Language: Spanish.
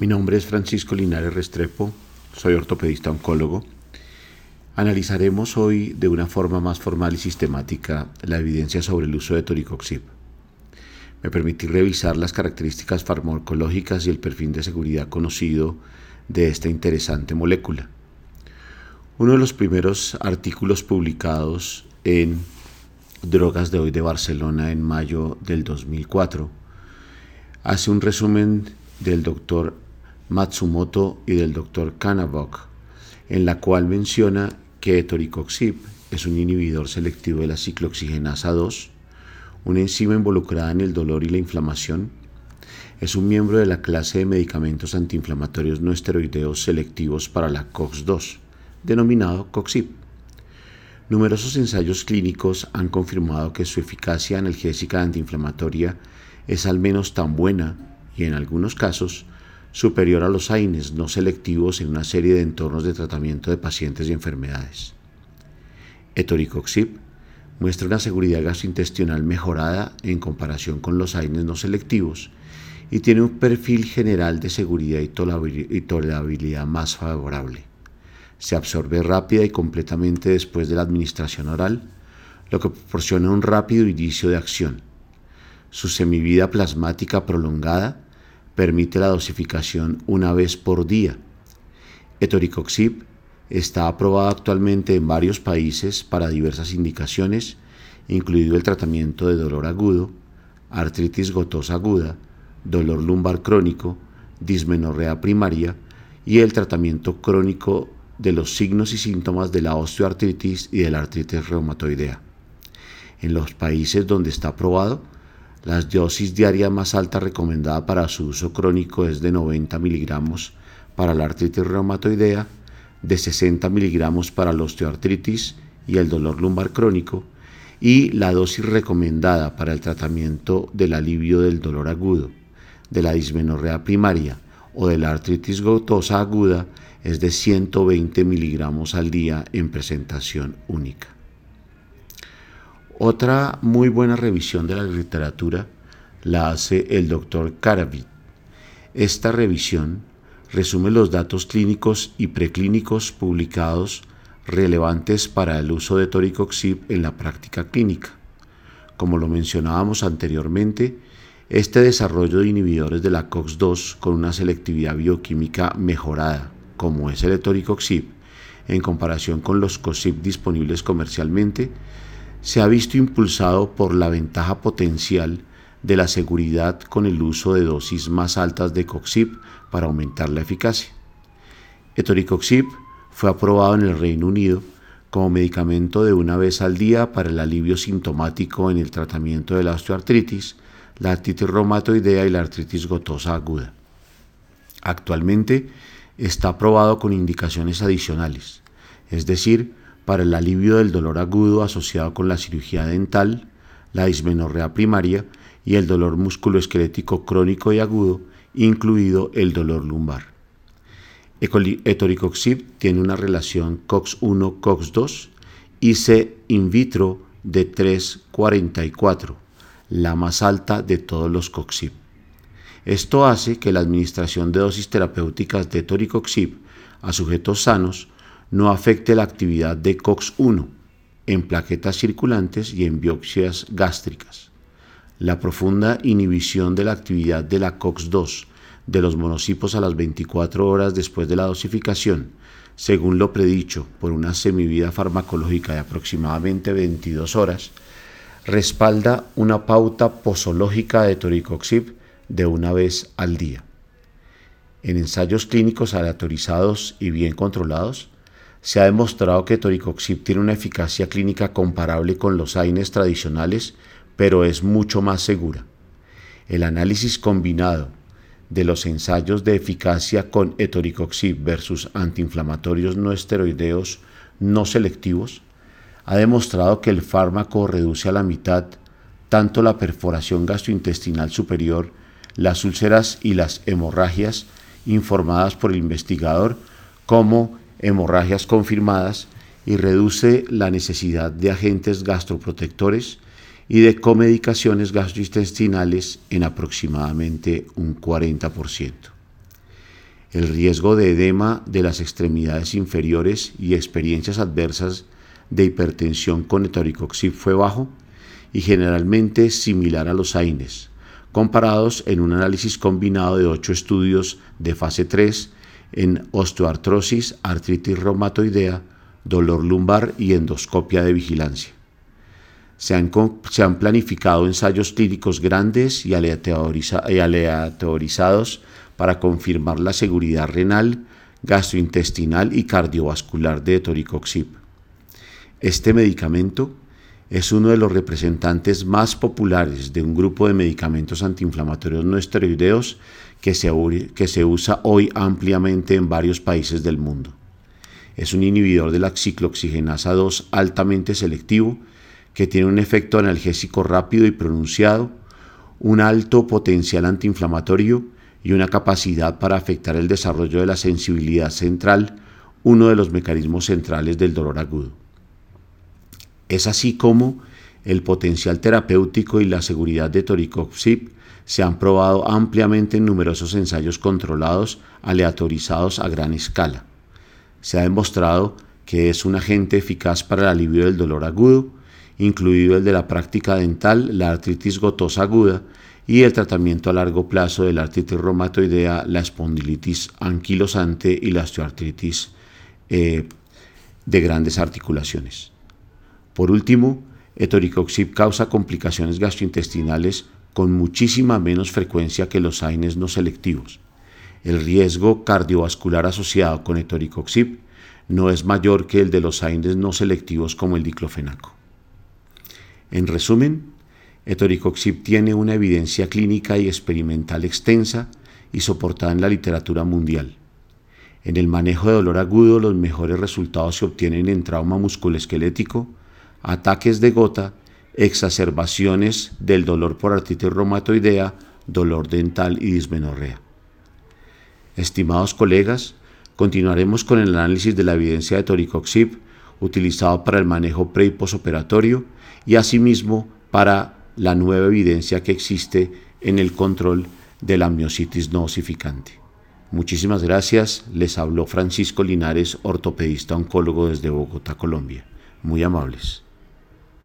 Mi nombre es Francisco Linares Restrepo, soy ortopedista oncólogo. Analizaremos hoy de una forma más formal y sistemática la evidencia sobre el uso de toricoxib. Me permití revisar las características farmacológicas y el perfil de seguridad conocido de esta interesante molécula. Uno de los primeros artículos publicados en Drogas de hoy de Barcelona en mayo del 2004 hace un resumen del doctor Matsumoto y del doctor Kanabok, en la cual menciona que toricoxib es un inhibidor selectivo de la ciclooxigenasa 2, una enzima involucrada en el dolor y la inflamación. Es un miembro de la clase de medicamentos antiinflamatorios no esteroideos selectivos para la COX-2, denominado COXIB. Numerosos ensayos clínicos han confirmado que su eficacia analgésica antiinflamatoria es al menos tan buena y en algunos casos superior a los AINES no selectivos en una serie de entornos de tratamiento de pacientes y enfermedades. Etoricoxib muestra una seguridad gastrointestinal mejorada en comparación con los AINES no selectivos y tiene un perfil general de seguridad y tolerabilidad más favorable. Se absorbe rápida y completamente después de la administración oral, lo que proporciona un rápido inicio de acción. Su semivida plasmática prolongada permite la dosificación una vez por día. Etoricoxib está aprobado actualmente en varios países para diversas indicaciones, incluido el tratamiento de dolor agudo, artritis gotosa aguda, dolor lumbar crónico, dismenorrea primaria y el tratamiento crónico de los signos y síntomas de la osteoartritis y de la artritis reumatoidea. En los países donde está aprobado, la dosis diaria más alta recomendada para su uso crónico es de 90 miligramos para la artritis reumatoidea, de 60 miligramos para la osteoartritis y el dolor lumbar crónico, y la dosis recomendada para el tratamiento del alivio del dolor agudo, de la dismenorrea primaria o de la artritis gotosa aguda es de 120 miligramos al día en presentación única. Otra muy buena revisión de la literatura la hace el doctor Karavit. Esta revisión resume los datos clínicos y preclínicos publicados relevantes para el uso de toricoxib en la práctica clínica. Como lo mencionábamos anteriormente, este desarrollo de inhibidores de la COX-2 con una selectividad bioquímica mejorada como es el etoricoxib, en comparación con los COXIB disponibles comercialmente, se ha visto impulsado por la ventaja potencial de la seguridad con el uso de dosis más altas de COXIB para aumentar la eficacia. Etoricoxib fue aprobado en el Reino Unido como medicamento de una vez al día para el alivio sintomático en el tratamiento de la osteoartritis, la artritis reumatoidea y la artritis gotosa aguda. Actualmente está aprobado con indicaciones adicionales, es decir, para el alivio del dolor agudo asociado con la cirugía dental, la dismenorrea primaria y el dolor musculoesquelético crónico y agudo, incluido el dolor lumbar. Etoricoxib tiene una relación COX-1-COX-2 y C in vitro de 3,44, la más alta de todos los COXIB. Esto hace que la administración de dosis terapéuticas de toricoxib a sujetos sanos no afecte la actividad de COX-1 en plaquetas circulantes y en biopsias gástricas. La profunda inhibición de la actividad de la COX-2 de los monocipos a las 24 horas después de la dosificación, según lo predicho por una semivida farmacológica de aproximadamente 22 horas, respalda una pauta posológica de toricoxib de una vez al día. En ensayos clínicos aleatorizados y bien controlados, se ha demostrado que toricoxib tiene una eficacia clínica comparable con los AINES tradicionales, pero es mucho más segura. El análisis combinado de los ensayos de eficacia con etoricoxib versus antiinflamatorios no esteroideos no selectivos ha demostrado que el fármaco reduce a la mitad tanto la perforación gastrointestinal superior las úlceras y las hemorragias informadas por el investigador como hemorragias confirmadas y reduce la necesidad de agentes gastroprotectores y de comedicaciones gastrointestinales en aproximadamente un 40%. El riesgo de edema de las extremidades inferiores y experiencias adversas de hipertensión con etoricoxib fue bajo y generalmente similar a los AINES, comparados en un análisis combinado de ocho estudios de fase 3 en osteoartrosis, artritis reumatoidea, dolor lumbar y endoscopia de vigilancia. Se han, planificado ensayos clínicos grandes y, aleatorizados para confirmar la seguridad renal, gastrointestinal y cardiovascular de toricoxib. Este medicamento es uno de los representantes más populares de un grupo de medicamentos antiinflamatorios no esteroideos que se, que se usa hoy ampliamente en varios países del mundo. Es un inhibidor de la ciclooxigenasa 2 altamente selectivo que tiene un efecto analgésico rápido y pronunciado, un alto potencial antiinflamatorio y una capacidad para afectar el desarrollo de la sensibilidad central, uno de los mecanismos centrales del dolor agudo. Es así como el potencial terapéutico y la seguridad de Toricoxib se han probado ampliamente en numerosos ensayos controlados aleatorizados a gran escala. Se ha demostrado que es un agente eficaz para el alivio del dolor agudo, incluido el de la práctica dental, la artritis gotosa aguda y el tratamiento a largo plazo de la artritis reumatoidea, la espondilitis anquilosante y la osteoartritis eh, de grandes articulaciones. Por último, etoricoxib causa complicaciones gastrointestinales con muchísima menos frecuencia que los AINES no selectivos. El riesgo cardiovascular asociado con etoricoxib no es mayor que el de los AINES no selectivos como el diclofenaco. En resumen, etoricoxib tiene una evidencia clínica y experimental extensa y soportada en la literatura mundial. En el manejo de dolor agudo, los mejores resultados se obtienen en trauma musculoesquelético, ataques de gota, exacerbaciones del dolor por artritis reumatoidea, dolor dental y dismenorrea. Estimados colegas, continuaremos con el análisis de la evidencia de toricoxib utilizado para el manejo pre y posoperatorio y asimismo para la nueva evidencia que existe en el control de la miositis no osificante. Muchísimas gracias. Les habló Francisco Linares, ortopedista oncólogo desde Bogotá, Colombia. Muy amables.